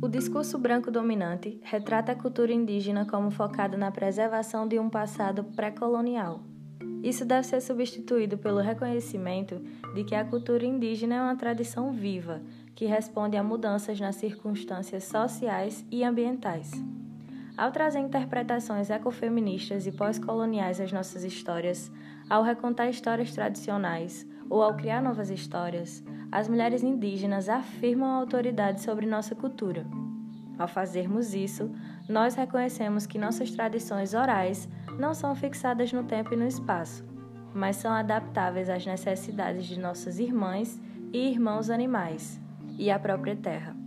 O discurso branco dominante retrata a cultura indígena como focada na preservação de um passado pré-colonial. Isso deve ser substituído pelo reconhecimento de que a cultura indígena é uma tradição viva, que responde a mudanças nas circunstâncias sociais e ambientais. Ao trazer interpretações ecofeministas e pós-coloniais às nossas histórias, ao recontar histórias tradicionais ou ao criar novas histórias, as mulheres indígenas afirmam a autoridade sobre nossa cultura. Ao fazermos isso, nós reconhecemos que nossas tradições orais não são fixadas no tempo e no espaço, mas são adaptáveis às necessidades de nossas irmãs e irmãos animais e à própria terra.